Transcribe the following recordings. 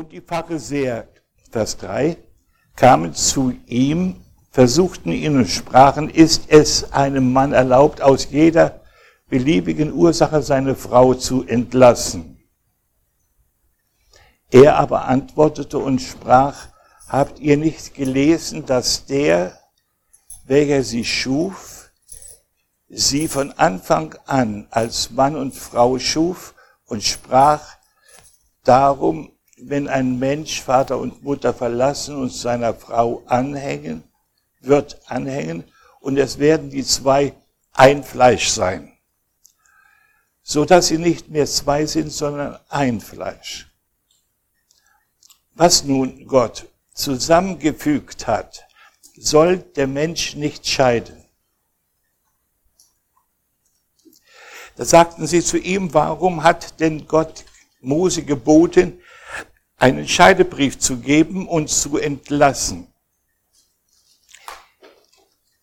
Und die Pharisäer, Vers 3, kamen zu ihm, versuchten ihn und sprachen, ist es einem Mann erlaubt, aus jeder beliebigen Ursache seine Frau zu entlassen? Er aber antwortete und sprach, habt ihr nicht gelesen, dass der, welcher sie schuf, sie von Anfang an als Mann und Frau schuf und sprach, darum wenn ein Mensch Vater und Mutter verlassen und seiner Frau anhängen, wird anhängen und es werden die zwei ein Fleisch sein, so dass sie nicht mehr zwei sind, sondern ein Fleisch. Was nun Gott zusammengefügt hat, soll der Mensch nicht scheiden. Da sagten sie zu ihm, warum hat denn Gott Mose geboten, einen Scheidebrief zu geben und zu entlassen.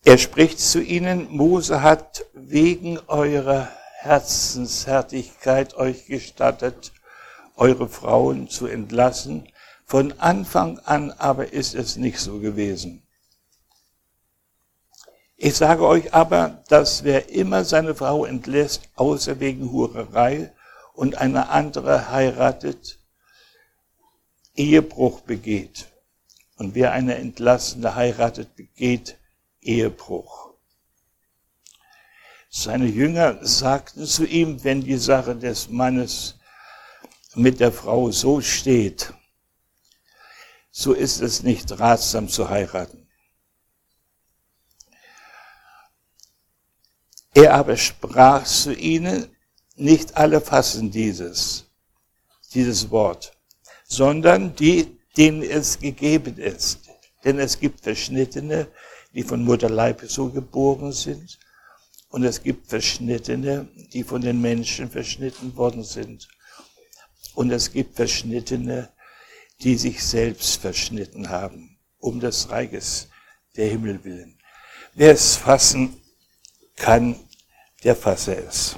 Er spricht zu ihnen, Mose hat wegen eurer Herzenshärtigkeit euch gestattet, eure Frauen zu entlassen. Von Anfang an aber ist es nicht so gewesen. Ich sage euch aber, dass wer immer seine Frau entlässt, außer wegen Hurerei und eine andere heiratet, Ehebruch begeht. Und wer eine Entlassene heiratet, begeht Ehebruch. Seine Jünger sagten zu ihm, wenn die Sache des Mannes mit der Frau so steht, so ist es nicht ratsam zu heiraten. Er aber sprach zu ihnen, nicht alle fassen dieses, dieses Wort sondern die, denen es gegeben ist. Denn es gibt Verschnittene, die von Mutterleib so geboren sind, und es gibt Verschnittene, die von den Menschen verschnitten worden sind. Und es gibt Verschnittene, die sich selbst verschnitten haben, um des Reiches der Himmel willen. Wer es fassen kann, der fasse es.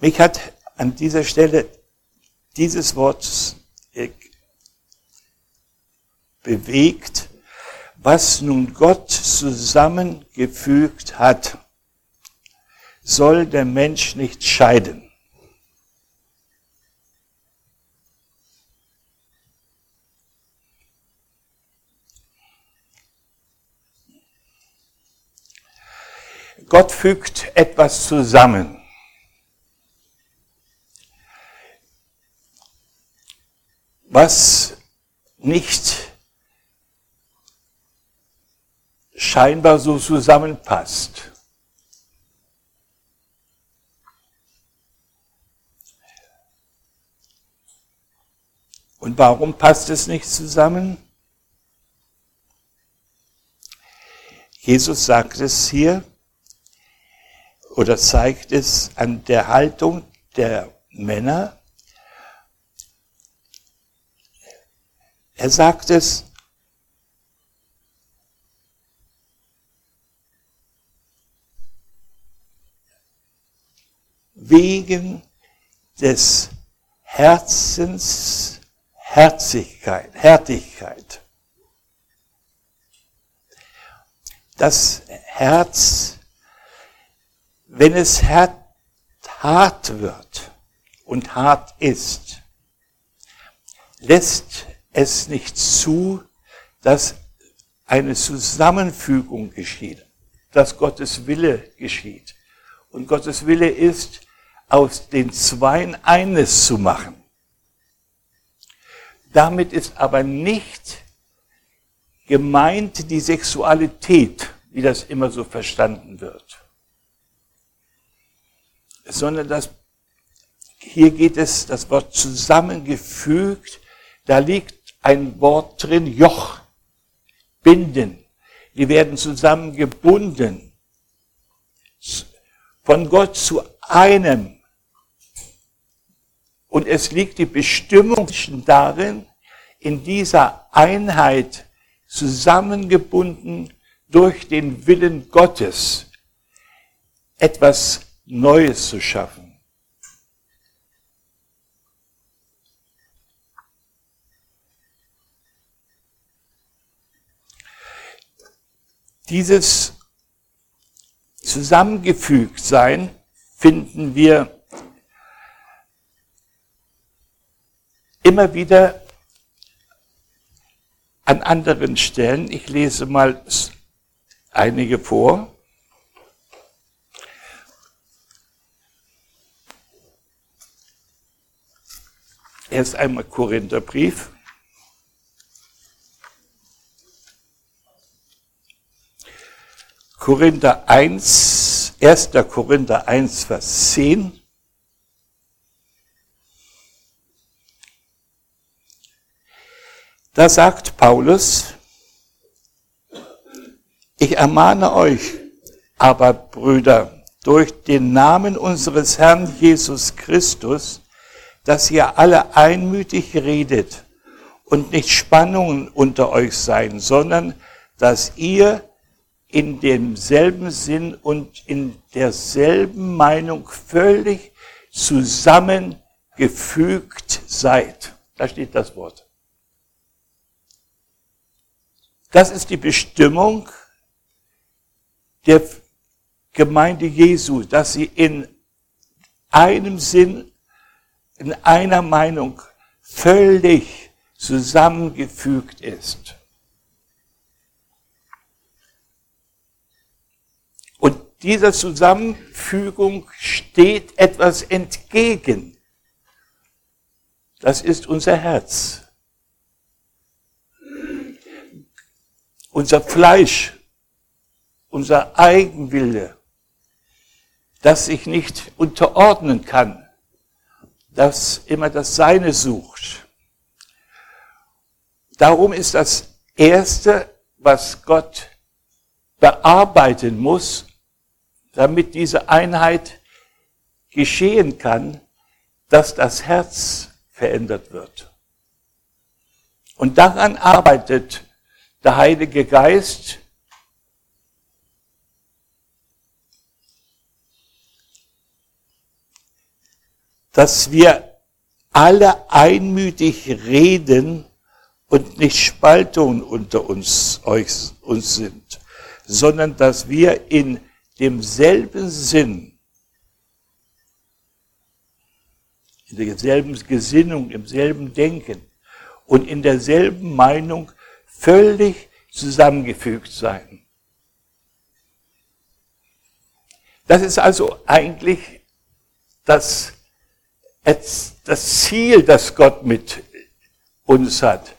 Mich hat an dieser Stelle dieses Wort äh, bewegt, was nun Gott zusammengefügt hat, soll der Mensch nicht scheiden. Gott fügt etwas zusammen. Was nicht scheinbar so zusammenpasst. Und warum passt es nicht zusammen? Jesus sagt es hier oder zeigt es an der Haltung der Männer, Er sagt es, wegen des Herzens Herzigkeit, Härtigkeit. Das Herz, wenn es hart wird und hart ist, lässt es nicht zu, dass eine Zusammenfügung geschieht, dass Gottes Wille geschieht. Und Gottes Wille ist, aus den Zweien eines zu machen. Damit ist aber nicht gemeint die Sexualität, wie das immer so verstanden wird, sondern das, hier geht es, das Wort zusammengefügt, da liegt ein Wort drin, Joch, binden. Die werden zusammengebunden. Von Gott zu einem. Und es liegt die Bestimmung darin, in dieser Einheit zusammengebunden durch den Willen Gottes, etwas Neues zu schaffen. Dieses Zusammengefügtsein finden wir immer wieder an anderen Stellen. Ich lese mal einige vor. Erst einmal Korintherbrief. Korinther 1, 1. Korinther 1, Vers 10. Da sagt Paulus, ich ermahne euch, aber Brüder, durch den Namen unseres Herrn Jesus Christus, dass ihr alle einmütig redet und nicht Spannungen unter euch seien, sondern dass ihr in demselben Sinn und in derselben Meinung völlig zusammengefügt seid. Da steht das Wort. Das ist die Bestimmung der Gemeinde Jesu, dass sie in einem Sinn, in einer Meinung völlig zusammengefügt ist. Dieser Zusammenfügung steht etwas entgegen. Das ist unser Herz. Unser Fleisch, unser Eigenwille, das sich nicht unterordnen kann, das immer das Seine sucht. Darum ist das Erste, was Gott bearbeiten muss, damit diese Einheit geschehen kann, dass das Herz verändert wird. Und daran arbeitet der Heilige Geist, dass wir alle einmütig reden und nicht Spaltungen unter uns, euch, uns sind, sondern dass wir in demselben Sinn, in derselben Gesinnung, im selben Denken und in derselben Meinung völlig zusammengefügt sein. Das ist also eigentlich das, das Ziel, das Gott mit uns hat,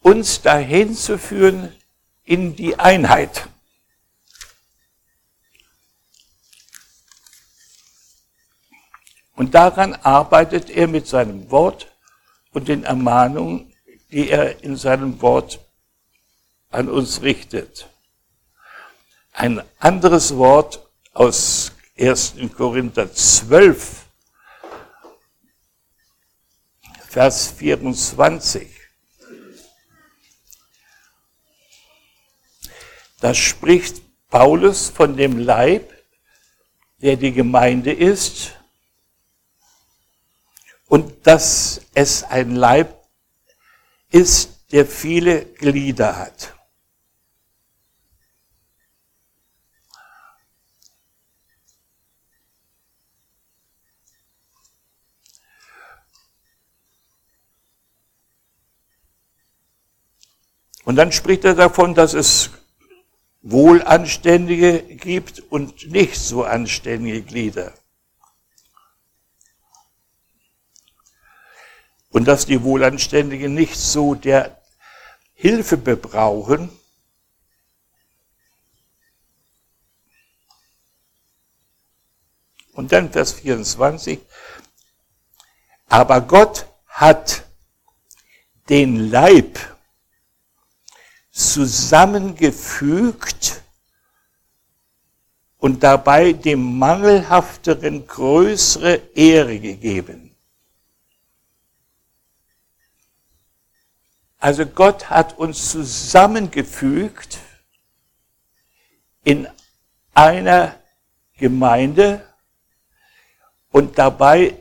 uns dahin zu führen in die Einheit. Und daran arbeitet er mit seinem Wort und den Ermahnungen, die er in seinem Wort an uns richtet. Ein anderes Wort aus 1. Korinther 12, Vers 24. Da spricht Paulus von dem Leib, der die Gemeinde ist und dass es ein Leib ist, der viele Glieder hat. Und dann spricht er davon, dass es wohlanständige gibt und nicht so anständige Glieder. Und dass die Wohlanständigen nicht so der Hilfe bebrauchen, Und dann Vers 24. Aber Gott hat den Leib zusammengefügt und dabei dem Mangelhafteren größere Ehre gegeben. Also Gott hat uns zusammengefügt in einer Gemeinde und dabei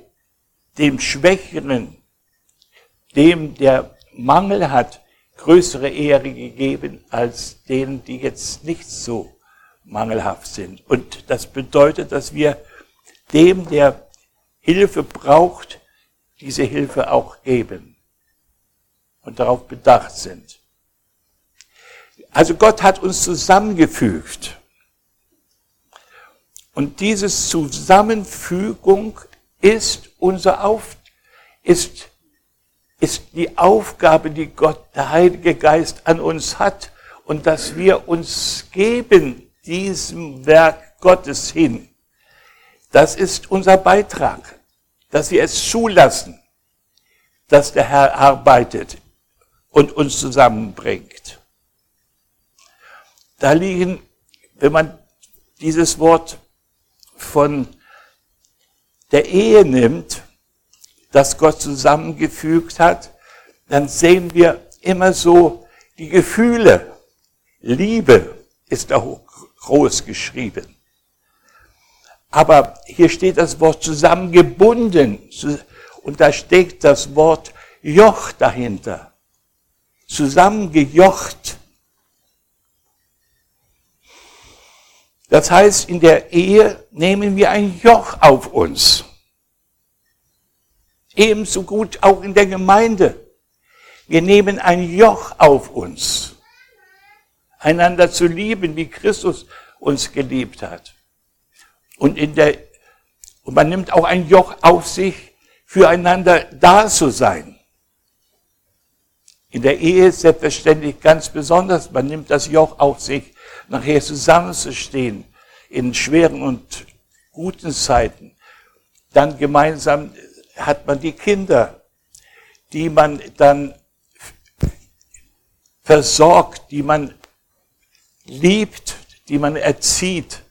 dem Schwächeren, dem der Mangel hat, größere Ehre gegeben als denen, die jetzt nicht so mangelhaft sind. Und das bedeutet, dass wir dem, der Hilfe braucht, diese Hilfe auch geben und darauf bedacht sind. Also Gott hat uns zusammengefügt. Und diese Zusammenfügung ist unser Auf, ist, ist die Aufgabe, die Gott, der Heilige Geist an uns hat und dass wir uns geben diesem Werk Gottes hin. Das ist unser Beitrag, dass wir es zulassen, dass der Herr arbeitet und uns zusammenbringt. Da liegen, wenn man dieses Wort von der Ehe nimmt, das Gott zusammengefügt hat, dann sehen wir immer so die Gefühle. Liebe ist da groß geschrieben. Aber hier steht das Wort zusammengebunden und da steht das Wort Joch dahinter. Zusammengejocht. Das heißt, in der Ehe nehmen wir ein Joch auf uns. Ebenso gut auch in der Gemeinde. Wir nehmen ein Joch auf uns. Einander zu lieben, wie Christus uns geliebt hat. Und in der, und man nimmt auch ein Joch auf sich, füreinander da zu sein. In der Ehe selbstverständlich ganz besonders. Man nimmt das Joch auf sich, nachher zusammenzustehen in schweren und guten Zeiten. Dann gemeinsam hat man die Kinder, die man dann versorgt, die man liebt, die man erzieht.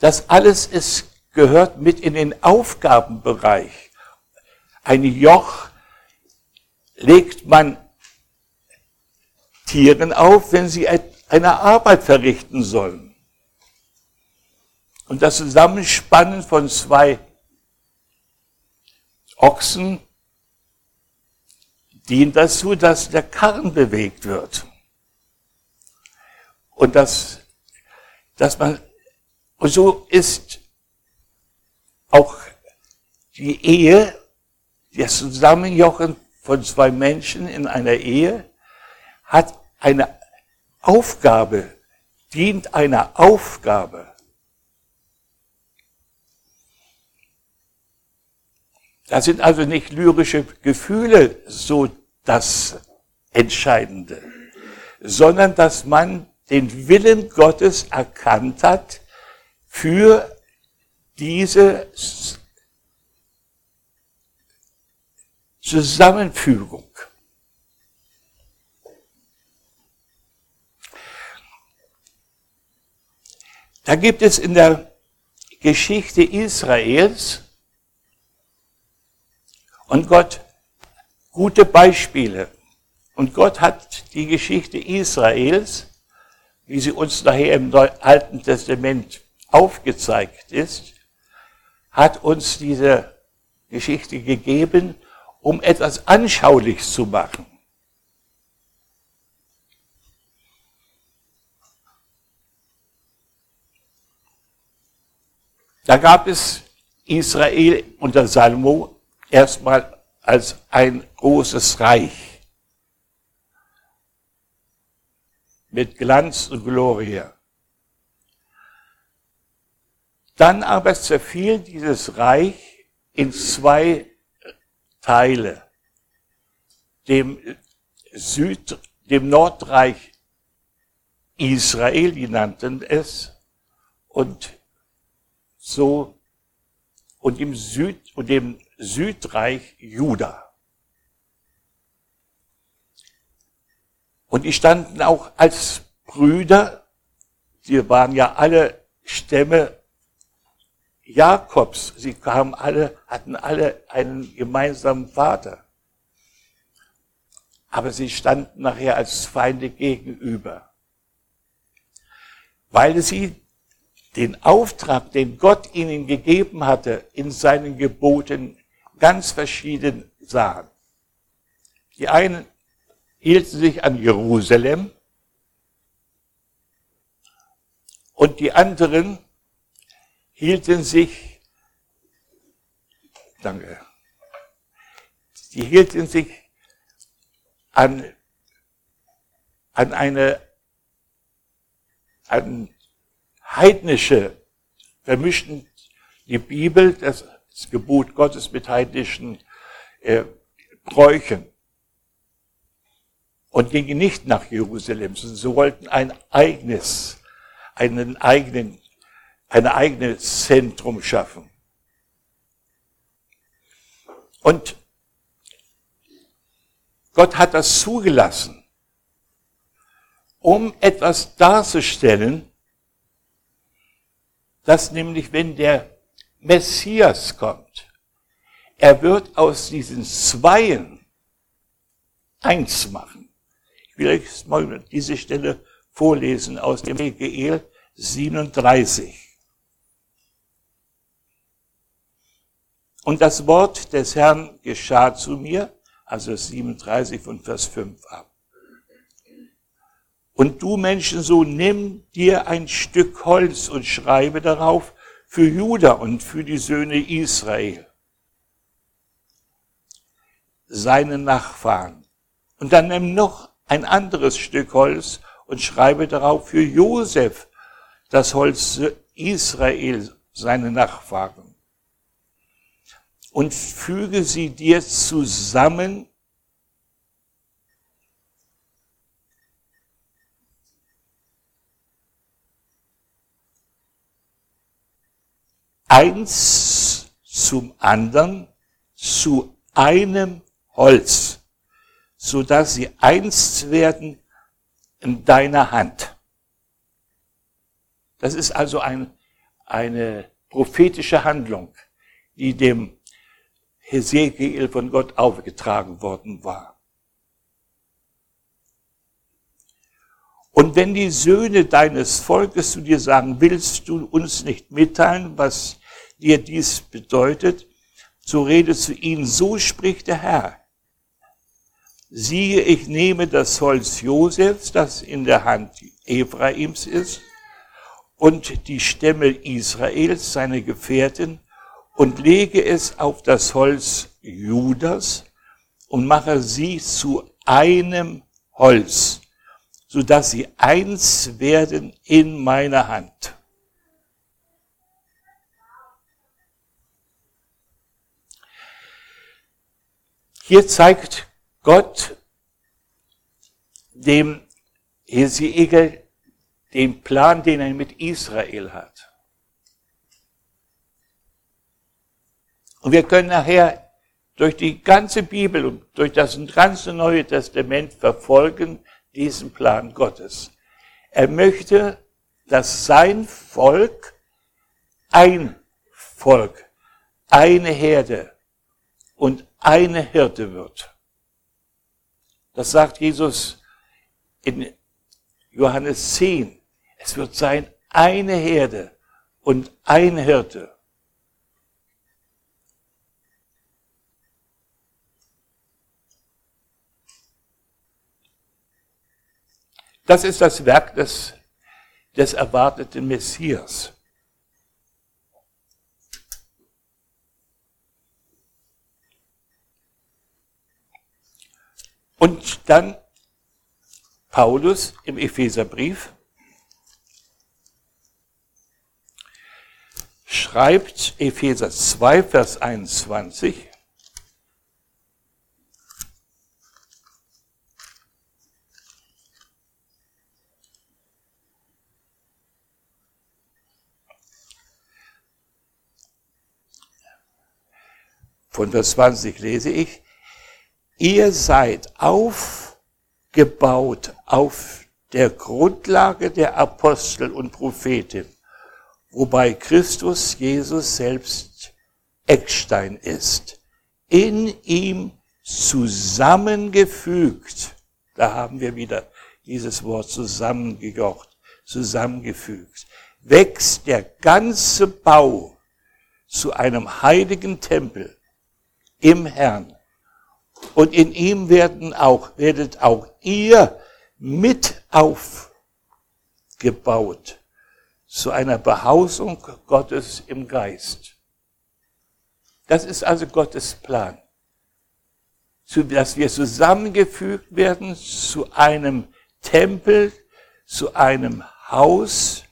Das alles ist, gehört mit in den Aufgabenbereich. Ein Joch legt man Tieren auf, wenn sie eine Arbeit verrichten sollen. Und das Zusammenspannen von zwei Ochsen dient dazu, dass der Karren bewegt wird. Und dass, dass man, und so ist auch die Ehe, das Zusammenjochen von zwei Menschen in einer Ehe, hat eine Aufgabe, dient einer Aufgabe. Da sind also nicht lyrische Gefühle so das Entscheidende, sondern dass man den Willen Gottes erkannt hat für diese Zusammenfügung. Da gibt es in der Geschichte Israels und Gott gute Beispiele. Und Gott hat die Geschichte Israels wie sie uns nachher im Alten Testament aufgezeigt ist, hat uns diese Geschichte gegeben, um etwas anschaulich zu machen. Da gab es Israel unter Salomo erstmal als ein großes Reich. mit Glanz und Glorie. Dann aber zerfiel dieses Reich in zwei Teile. Dem Süd, dem Nordreich Israel, die nannten es, und so, und dem Süd, und dem Südreich Juda. Und die standen auch als Brüder, sie waren ja alle Stämme Jakobs, sie kamen alle, hatten alle einen gemeinsamen Vater. aber sie standen nachher als Feinde gegenüber, weil sie den Auftrag, den Gott ihnen gegeben hatte, in seinen Geboten ganz verschieden sahen. Die einen hielten sich an Jerusalem und die anderen hielten sich, danke, die hielten sich an, an eine an heidnische, vermischten. Die Bibel, das, das Gebot Gottes mit heidnischen äh, Bräuchen. Und gingen nicht nach Jerusalem, sondern sie wollten ein eigenes, einen eigenen, ein eigenes Zentrum schaffen. Und Gott hat das zugelassen, um etwas darzustellen, dass nämlich wenn der Messias kommt, er wird aus diesen Zweien eins machen. Ich will euch mal diese Stelle vorlesen aus dem Hegel 37. Und das Wort des Herrn geschah zu mir, also 37 von Vers 5 ab. Und du Menschensohn, nimm dir ein Stück Holz und schreibe darauf für Juda und für die Söhne Israel, seine Nachfahren. Und dann nimm noch ein anderes Stück Holz und schreibe darauf für Josef, das Holz Israel, seine Nachfahren und füge sie dir zusammen eins zum anderen zu einem Holz, so dass sie eins werden in deiner Hand. Das ist also ein, eine prophetische Handlung, die dem Hesekiel von Gott aufgetragen worden war. Und wenn die Söhne deines Volkes zu dir sagen, willst du uns nicht mitteilen, was dir dies bedeutet, so rede zu ihnen, so spricht der Herr. Siehe, ich nehme das Holz Josefs, das in der Hand Ephraims ist, und die Stämme Israels, seine Gefährten, und lege es auf das Holz Judas und mache sie zu einem Holz, so dass sie eins werden in meiner Hand. Hier zeigt Gott dem Hesekiel den Plan, den er mit Israel hat. Und wir können nachher durch die ganze Bibel und durch das ganze Neue Testament verfolgen diesen Plan Gottes. Er möchte, dass sein Volk ein Volk, eine Herde und eine Hirte wird. Das sagt Jesus in Johannes 10. Es wird sein eine Herde und ein Hirte. Das ist das Werk des, des erwarteten Messias. Und dann Paulus im Epheserbrief schreibt Epheser 2, Vers 21, Von Vers 20 lese ich, ihr seid aufgebaut auf der Grundlage der Apostel und Propheten, wobei Christus Jesus selbst Eckstein ist. In ihm zusammengefügt, da haben wir wieder dieses Wort zusammengejocht, zusammengefügt, wächst der ganze Bau zu einem heiligen Tempel im Herrn. Und in ihm werden auch, werdet auch ihr mit aufgebaut zu einer Behausung Gottes im Geist. Das ist also Gottes Plan. Dass wir zusammengefügt werden zu einem Tempel, zu einem Haus,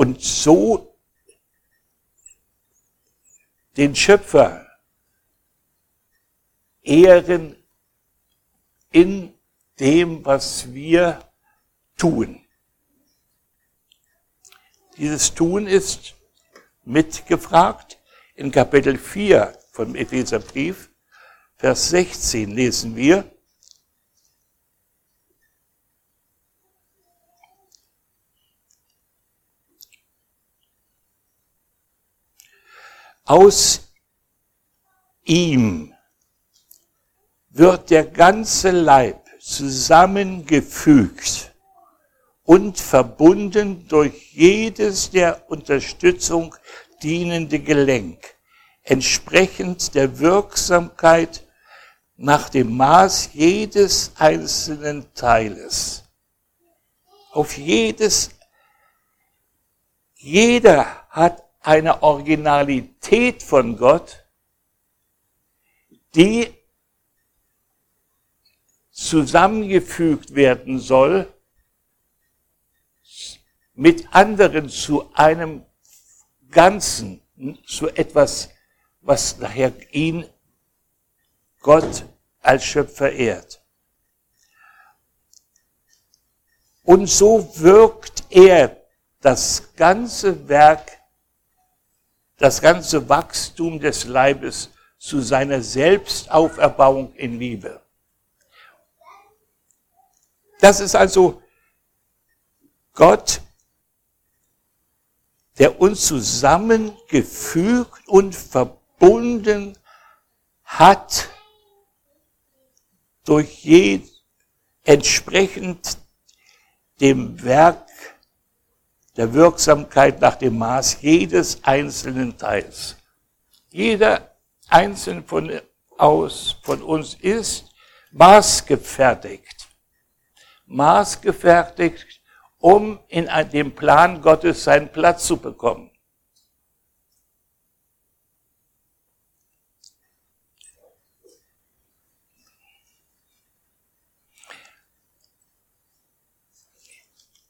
und so den Schöpfer ehren in dem, was wir tun. Dieses Tun ist mitgefragt. In Kapitel 4 vom Epheserbrief, Vers 16 lesen wir, Aus ihm wird der ganze Leib zusammengefügt und verbunden durch jedes der Unterstützung dienende Gelenk, entsprechend der Wirksamkeit nach dem Maß jedes einzelnen Teiles. Auf jedes, jeder hat eine Originalität von Gott, die zusammengefügt werden soll mit anderen zu einem Ganzen, zu etwas, was nachher ihn, Gott als Schöpfer ehrt. Und so wirkt er das ganze Werk, das ganze Wachstum des Leibes zu seiner Selbstauferbauung in Liebe. Das ist also Gott der uns zusammengefügt und verbunden hat durch je, entsprechend dem Werk der Wirksamkeit nach dem Maß jedes einzelnen Teils. Jeder einzelne von, aus, von uns ist maßgefertigt. Maßgefertigt um in dem Plan Gottes seinen Platz zu bekommen.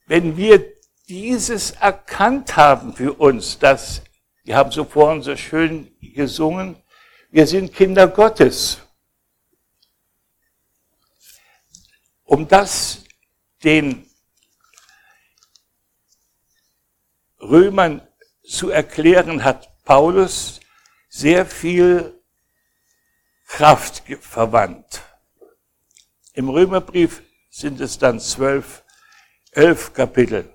Wenn wir dieses erkannt haben für uns, dass, wir haben so vorhin so schön gesungen, wir sind Kinder Gottes. Um das den Römern zu erklären, hat Paulus sehr viel Kraft verwandt. Im Römerbrief sind es dann zwölf, elf Kapitel.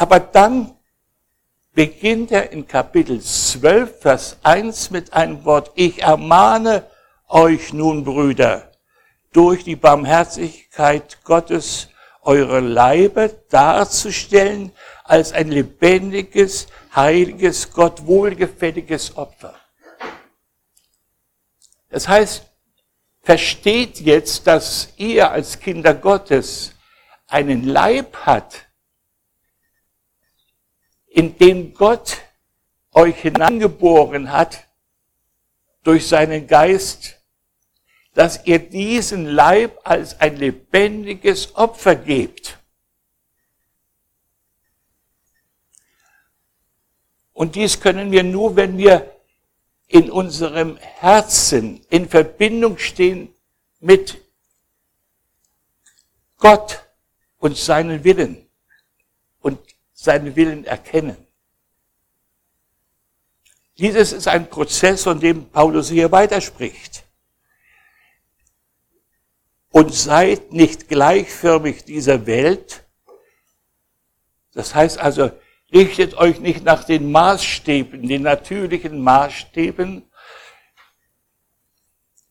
Aber dann beginnt er in Kapitel 12, Vers 1 mit einem Wort, ich ermahne euch nun, Brüder, durch die Barmherzigkeit Gottes eure Leibe darzustellen als ein lebendiges, heiliges, Gott wohlgefälliges Opfer. Das heißt, versteht jetzt, dass ihr als Kinder Gottes einen Leib hat, in den Gott euch hineingeboren hat durch seinen Geist dass ihr diesen Leib als ein lebendiges Opfer gebt. Und dies können wir nur, wenn wir in unserem Herzen in Verbindung stehen mit Gott und seinen Willen seinen Willen erkennen. Dieses ist ein Prozess, von dem Paulus hier weiterspricht und seid nicht gleichförmig dieser Welt. Das heißt also, Richtet euch nicht nach den Maßstäben, den natürlichen Maßstäben,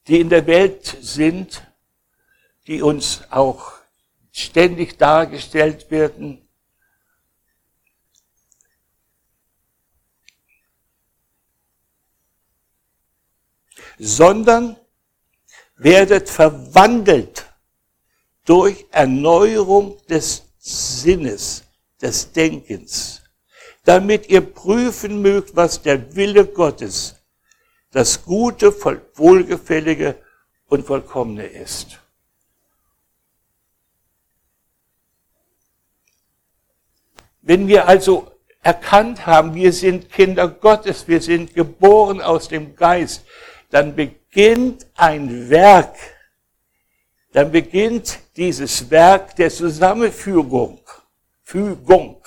die in der Welt sind, die uns auch ständig dargestellt werden. Sondern werdet verwandelt durch Erneuerung des Sinnes, des Denkens, damit ihr prüfen mögt, was der Wille Gottes, das Gute, Wohlgefällige und Vollkommene ist. Wenn wir also erkannt haben, wir sind Kinder Gottes, wir sind geboren aus dem Geist, dann beginnt ein Werk, dann beginnt dieses Werk der Zusammenfügung, Fügung.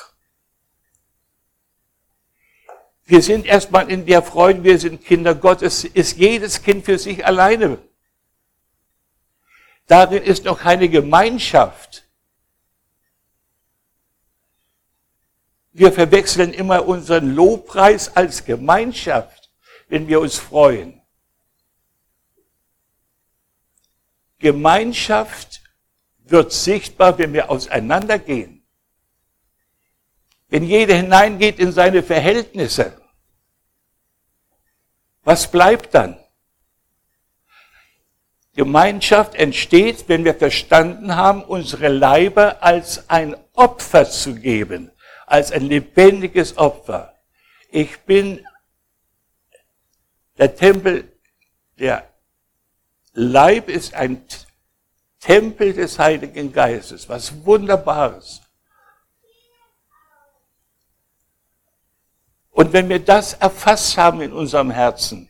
Wir sind erstmal in der Freude, wir sind Kinder Gottes, ist jedes Kind für sich alleine. Darin ist noch keine Gemeinschaft. Wir verwechseln immer unseren Lobpreis als Gemeinschaft, wenn wir uns freuen. Gemeinschaft wird sichtbar, wenn wir auseinandergehen. Wenn jeder hineingeht in seine Verhältnisse. Was bleibt dann? Gemeinschaft entsteht, wenn wir verstanden haben, unsere Leiber als ein Opfer zu geben, als ein lebendiges Opfer. Ich bin der Tempel der Leib ist ein Tempel des Heiligen Geistes, was Wunderbares. Und wenn wir das erfasst haben in unserem Herzen,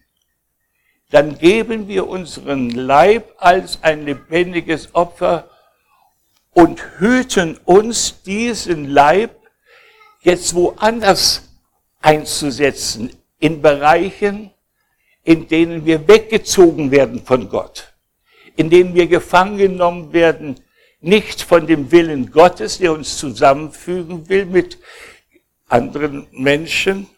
dann geben wir unseren Leib als ein lebendiges Opfer und hüten uns, diesen Leib jetzt woanders einzusetzen, in Bereichen, in denen wir weggezogen werden von Gott, in denen wir gefangen genommen werden, nicht von dem Willen Gottes, der uns zusammenfügen will mit anderen Menschen,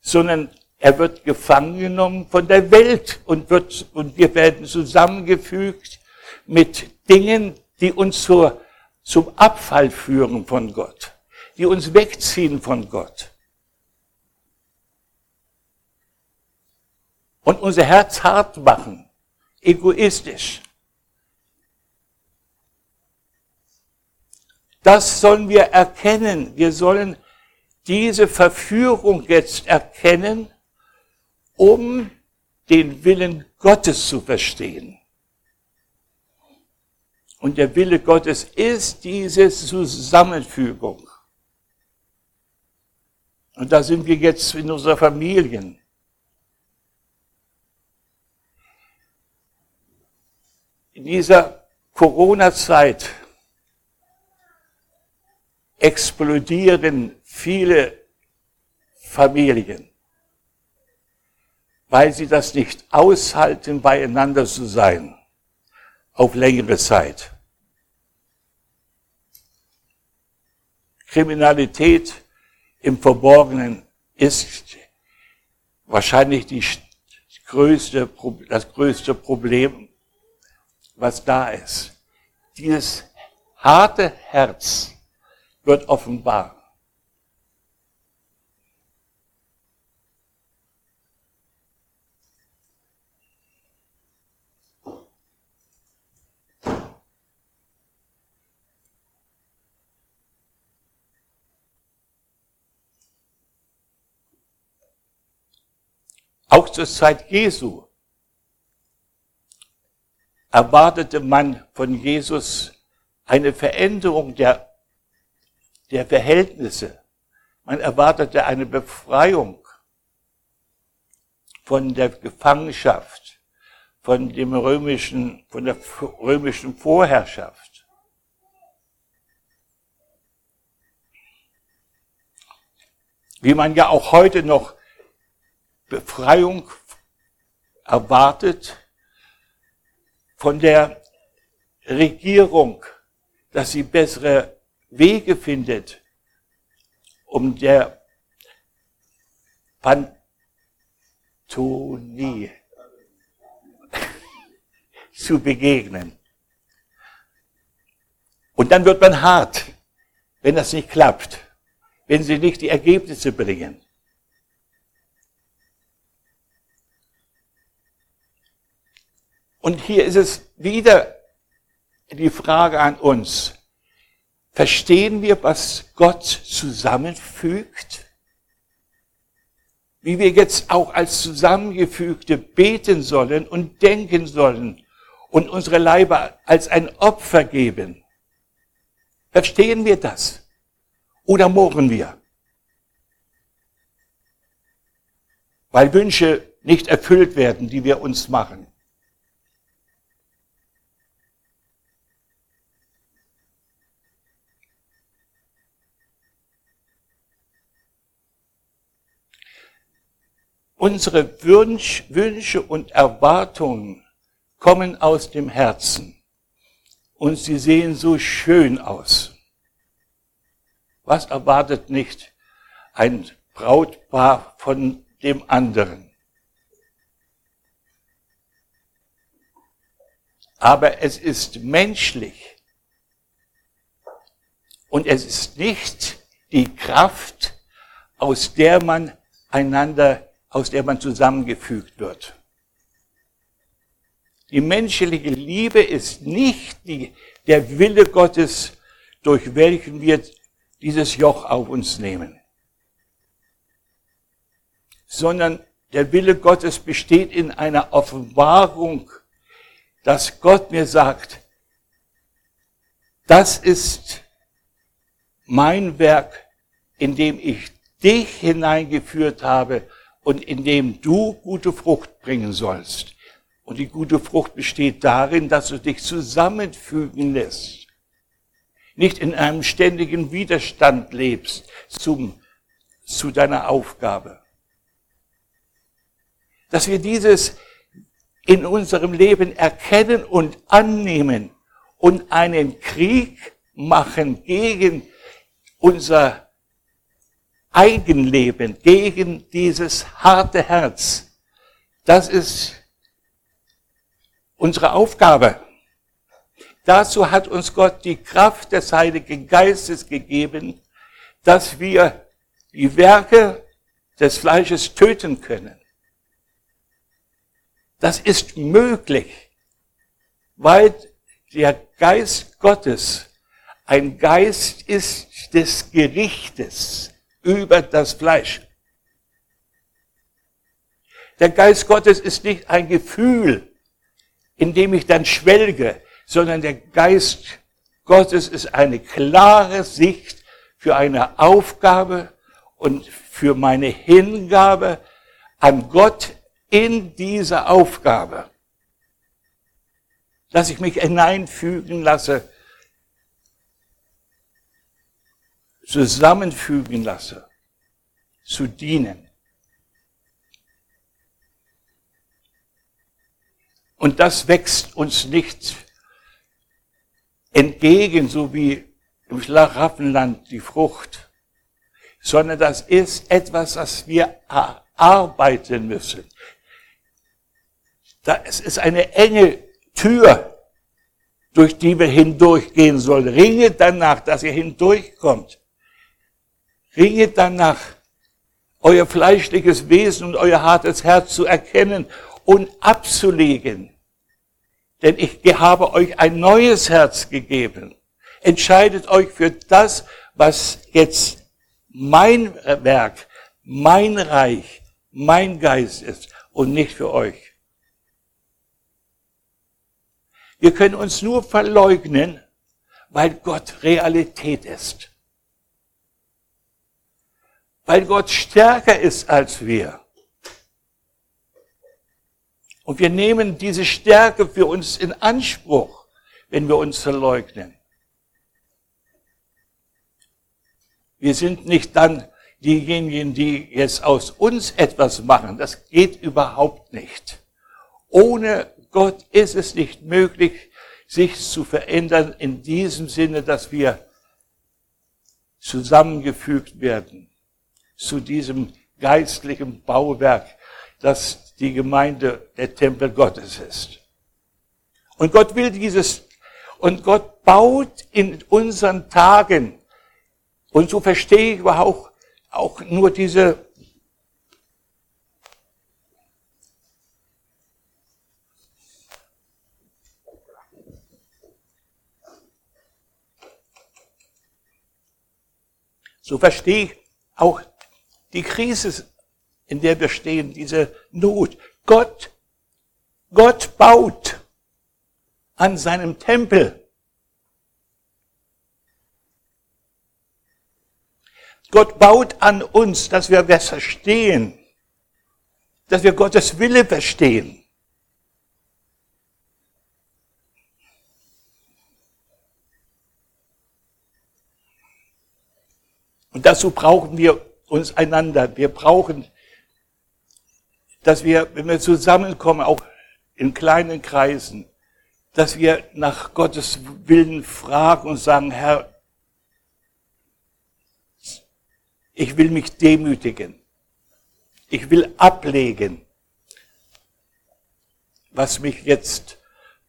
sondern er wird gefangen genommen von der Welt und, wird, und wir werden zusammengefügt mit Dingen, die uns zur, zum Abfall führen von Gott, die uns wegziehen von Gott. Und unser Herz hart machen, egoistisch. Das sollen wir erkennen. Wir sollen diese Verführung jetzt erkennen, um den Willen Gottes zu verstehen. Und der Wille Gottes ist diese Zusammenfügung. Und da sind wir jetzt in unserer Familien. In dieser Corona-Zeit explodieren viele Familien, weil sie das nicht aushalten, beieinander zu sein auf längere Zeit. Kriminalität im Verborgenen ist wahrscheinlich größte, das größte Problem was da ist. Dieses harte Herz wird offenbar. Auch zur Zeit Jesu erwartete man von Jesus eine Veränderung der, der Verhältnisse. Man erwartete eine Befreiung von der Gefangenschaft, von dem römischen, von der römischen Vorherrschaft. Wie man ja auch heute noch Befreiung erwartet von der Regierung, dass sie bessere Wege findet, um der Pantonie zu begegnen. Und dann wird man hart, wenn das nicht klappt, wenn sie nicht die Ergebnisse bringen. Und hier ist es wieder die Frage an uns. Verstehen wir, was Gott zusammenfügt? Wie wir jetzt auch als Zusammengefügte beten sollen und denken sollen und unsere Leiber als ein Opfer geben. Verstehen wir das? Oder murren wir? Weil Wünsche nicht erfüllt werden, die wir uns machen. Unsere Wünsche und Erwartungen kommen aus dem Herzen und sie sehen so schön aus. Was erwartet nicht ein Brautpaar von dem anderen? Aber es ist menschlich und es ist nicht die Kraft, aus der man einander aus der man zusammengefügt wird. Die menschliche Liebe ist nicht die, der Wille Gottes, durch welchen wir dieses Joch auf uns nehmen, sondern der Wille Gottes besteht in einer Offenbarung, dass Gott mir sagt, das ist mein Werk, in dem ich dich hineingeführt habe und in dem du gute Frucht bringen sollst. Und die gute Frucht besteht darin, dass du dich zusammenfügen lässt. Nicht in einem ständigen Widerstand lebst zum, zu deiner Aufgabe. Dass wir dieses in unserem Leben erkennen und annehmen und einen Krieg machen gegen unser Eigenleben, gegen dieses harte Herz. Das ist unsere Aufgabe. Dazu hat uns Gott die Kraft des Heiligen Geistes gegeben, dass wir die Werke des Fleisches töten können. Das ist möglich, weil der Geist Gottes ein Geist ist des Gerichtes über das Fleisch. Der Geist Gottes ist nicht ein Gefühl, in dem ich dann schwelge, sondern der Geist Gottes ist eine klare Sicht für eine Aufgabe und für meine Hingabe an Gott in diese Aufgabe. Dass ich mich hineinfügen lasse zusammenfügen lasse, zu dienen. Und das wächst uns nicht entgegen, so wie im Schlaraffenland die Frucht, sondern das ist etwas, was wir erarbeiten müssen. es ist eine enge Tür, durch die wir hindurchgehen sollen. Ringe danach, dass ihr hindurchkommt. Ringet danach, euer fleischliches Wesen und euer hartes Herz zu erkennen und abzulegen. Denn ich habe euch ein neues Herz gegeben. Entscheidet euch für das, was jetzt mein Werk, mein Reich, mein Geist ist und nicht für euch. Wir können uns nur verleugnen, weil Gott Realität ist weil Gott stärker ist als wir. Und wir nehmen diese Stärke für uns in Anspruch, wenn wir uns verleugnen. Wir sind nicht dann diejenigen, die jetzt aus uns etwas machen. Das geht überhaupt nicht. Ohne Gott ist es nicht möglich, sich zu verändern in diesem Sinne, dass wir zusammengefügt werden zu diesem geistlichen Bauwerk, das die Gemeinde der Tempel Gottes ist. Und Gott will dieses, und Gott baut in unseren Tagen, und so verstehe ich auch, auch nur diese So verstehe ich auch die Krise, in der wir stehen, diese Not. Gott, Gott baut an seinem Tempel. Gott baut an uns, dass wir das verstehen, dass wir Gottes Wille verstehen. Und dazu brauchen wir uns einander. Wir brauchen, dass wir, wenn wir zusammenkommen, auch in kleinen Kreisen, dass wir nach Gottes Willen fragen und sagen, Herr, ich will mich demütigen. Ich will ablegen, was mich jetzt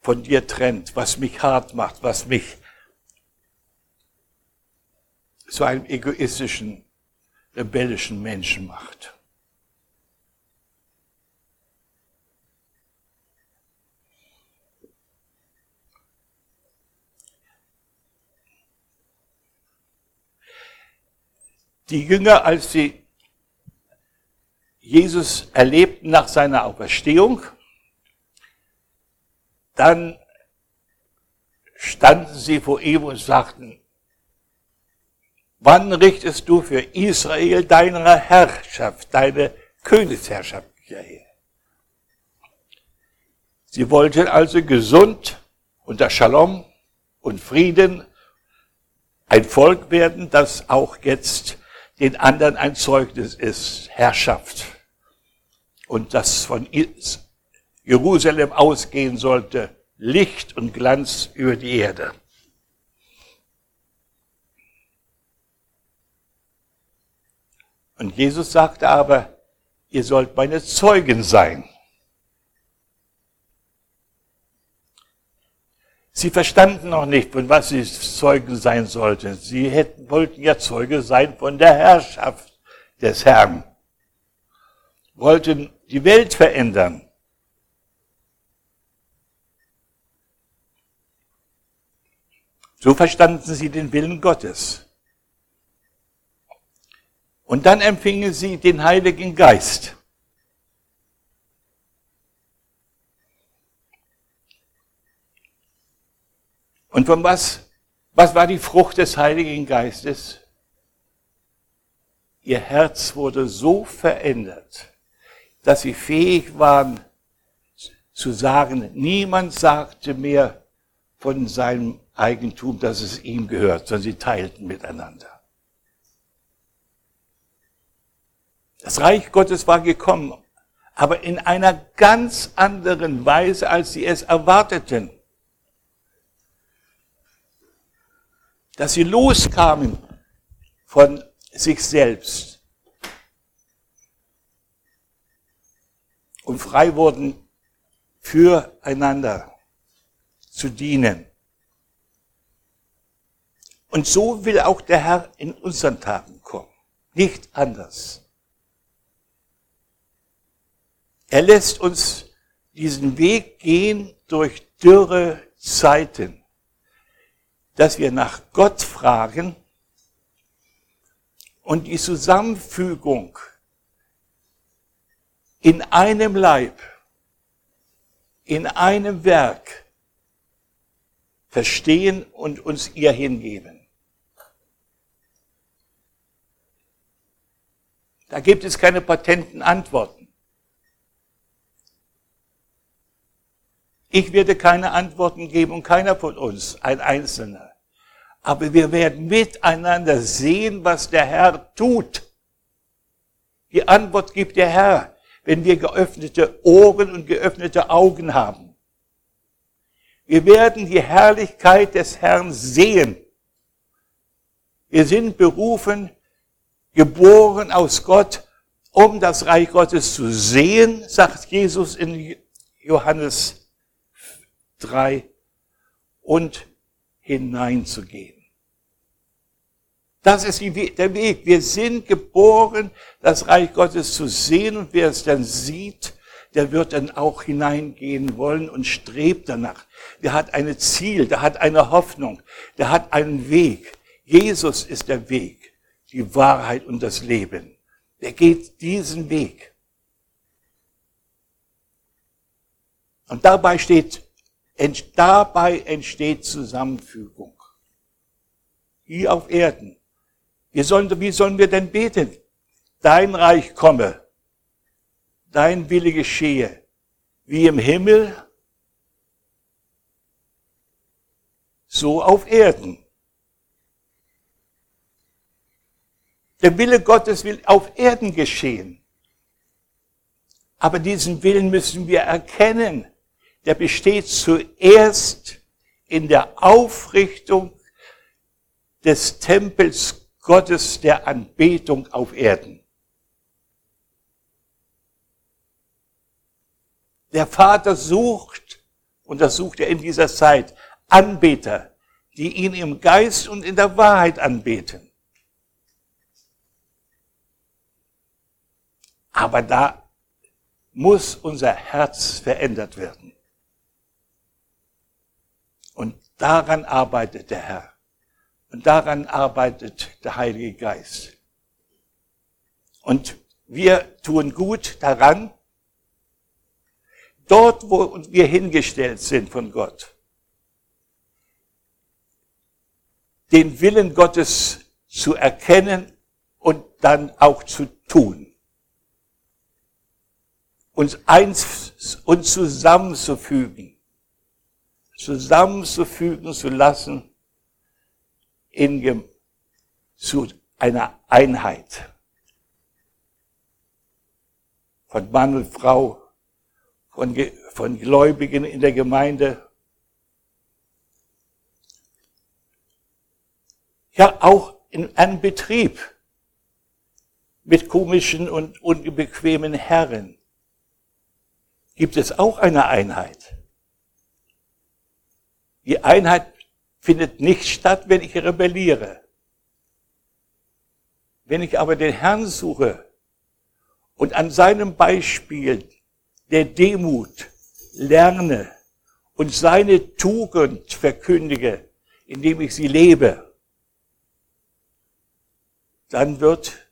von dir trennt, was mich hart macht, was mich zu einem egoistischen, rebellischen Menschen macht. Die Jünger, als sie Jesus erlebten nach seiner Auferstehung, dann standen sie vor ihm und sagten, Wann richtest du für Israel deine Herrschaft, deine Königsherrschaft her? Sie wollten also gesund unter Shalom und Frieden ein Volk werden, das auch jetzt den anderen ein Zeugnis ist, Herrschaft. Und das von Jerusalem ausgehen sollte, Licht und Glanz über die Erde. Und Jesus sagte aber, ihr sollt meine Zeugen sein. Sie verstanden noch nicht, von was sie Zeugen sein sollten. Sie hätten, wollten ja Zeuge sein von der Herrschaft des Herrn. Wollten die Welt verändern. So verstanden sie den Willen Gottes. Und dann empfingen sie den Heiligen Geist. Und von was, was war die Frucht des Heiligen Geistes? Ihr Herz wurde so verändert, dass sie fähig waren zu sagen, niemand sagte mehr von seinem Eigentum, dass es ihm gehört, sondern sie teilten miteinander. Das Reich Gottes war gekommen, aber in einer ganz anderen Weise, als sie es erwarteten. Dass sie loskamen von sich selbst und frei wurden, füreinander zu dienen. Und so will auch der Herr in unseren Tagen kommen. Nicht anders. Er lässt uns diesen Weg gehen durch dürre Zeiten, dass wir nach Gott fragen und die Zusammenfügung in einem Leib, in einem Werk verstehen und uns ihr hingeben. Da gibt es keine patenten Antworten. Ich werde keine Antworten geben und keiner von uns, ein Einzelner. Aber wir werden miteinander sehen, was der Herr tut. Die Antwort gibt der Herr, wenn wir geöffnete Ohren und geöffnete Augen haben. Wir werden die Herrlichkeit des Herrn sehen. Wir sind berufen, geboren aus Gott, um das Reich Gottes zu sehen, sagt Jesus in Johannes 3, und hineinzugehen. Das ist der Weg. Wir sind geboren, das Reich Gottes zu sehen und wer es dann sieht, der wird dann auch hineingehen wollen und strebt danach. Der hat ein Ziel, der hat eine Hoffnung, der hat einen Weg. Jesus ist der Weg, die Wahrheit und das Leben. Der geht diesen Weg. Und dabei steht, dabei entsteht Zusammenfügung. Hier auf Erden. Wie sollen, wie sollen wir denn beten? Dein Reich komme, dein Wille geschehe, wie im Himmel, so auf Erden. Der Wille Gottes will auf Erden geschehen. Aber diesen Willen müssen wir erkennen. Der besteht zuerst in der Aufrichtung des Tempels Gottes der Anbetung auf Erden. Der Vater sucht, und das sucht er in dieser Zeit, Anbeter, die ihn im Geist und in der Wahrheit anbeten. Aber da muss unser Herz verändert werden. Und daran arbeitet der Herr. Und daran arbeitet der Heilige Geist. Und wir tun gut daran, dort, wo wir hingestellt sind von Gott, den Willen Gottes zu erkennen und dann auch zu tun. Uns eins und zusammenzufügen, zusammenzufügen zu lassen in, zu einer Einheit von Mann und Frau, von, von Gläubigen in der Gemeinde. Ja, auch in einem Betrieb mit komischen und unbequemen Herren gibt es auch eine Einheit. Die Einheit findet nicht statt, wenn ich rebelliere. Wenn ich aber den Herrn suche und an seinem Beispiel der Demut lerne und seine Tugend verkündige, indem ich sie lebe, dann wird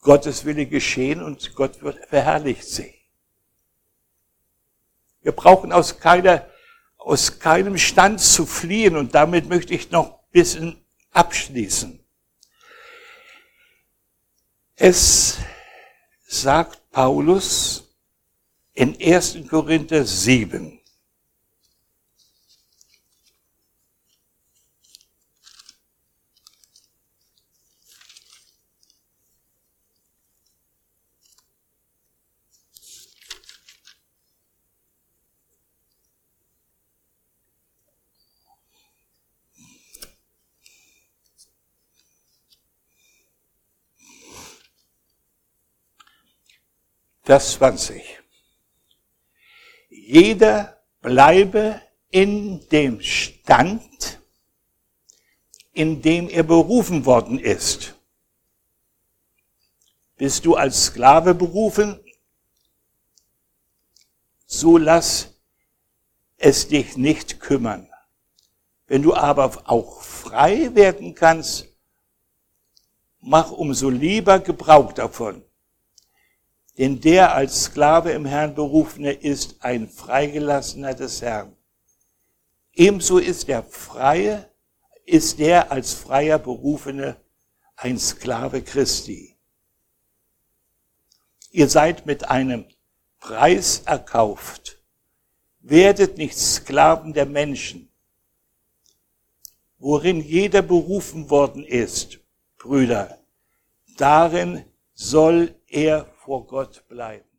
Gottes Wille geschehen und Gott wird verherrlicht sehen. Wir brauchen aus, keiner, aus keinem Stand zu fliehen und damit möchte ich noch ein bisschen abschließen. Es sagt Paulus in 1. Korinther 7. Vers 20. Jeder bleibe in dem Stand, in dem er berufen worden ist. Bist du als Sklave berufen? So lass es dich nicht kümmern. Wenn du aber auch frei werden kannst, mach umso lieber Gebrauch davon. Denn der als Sklave im Herrn berufene ist ein Freigelassener des Herrn. Ebenso ist der Freie, ist der als Freier berufene ein Sklave Christi. Ihr seid mit einem Preis erkauft. Werdet nicht Sklaven der Menschen, worin jeder berufen worden ist, Brüder. Darin soll er vor Gott bleiben.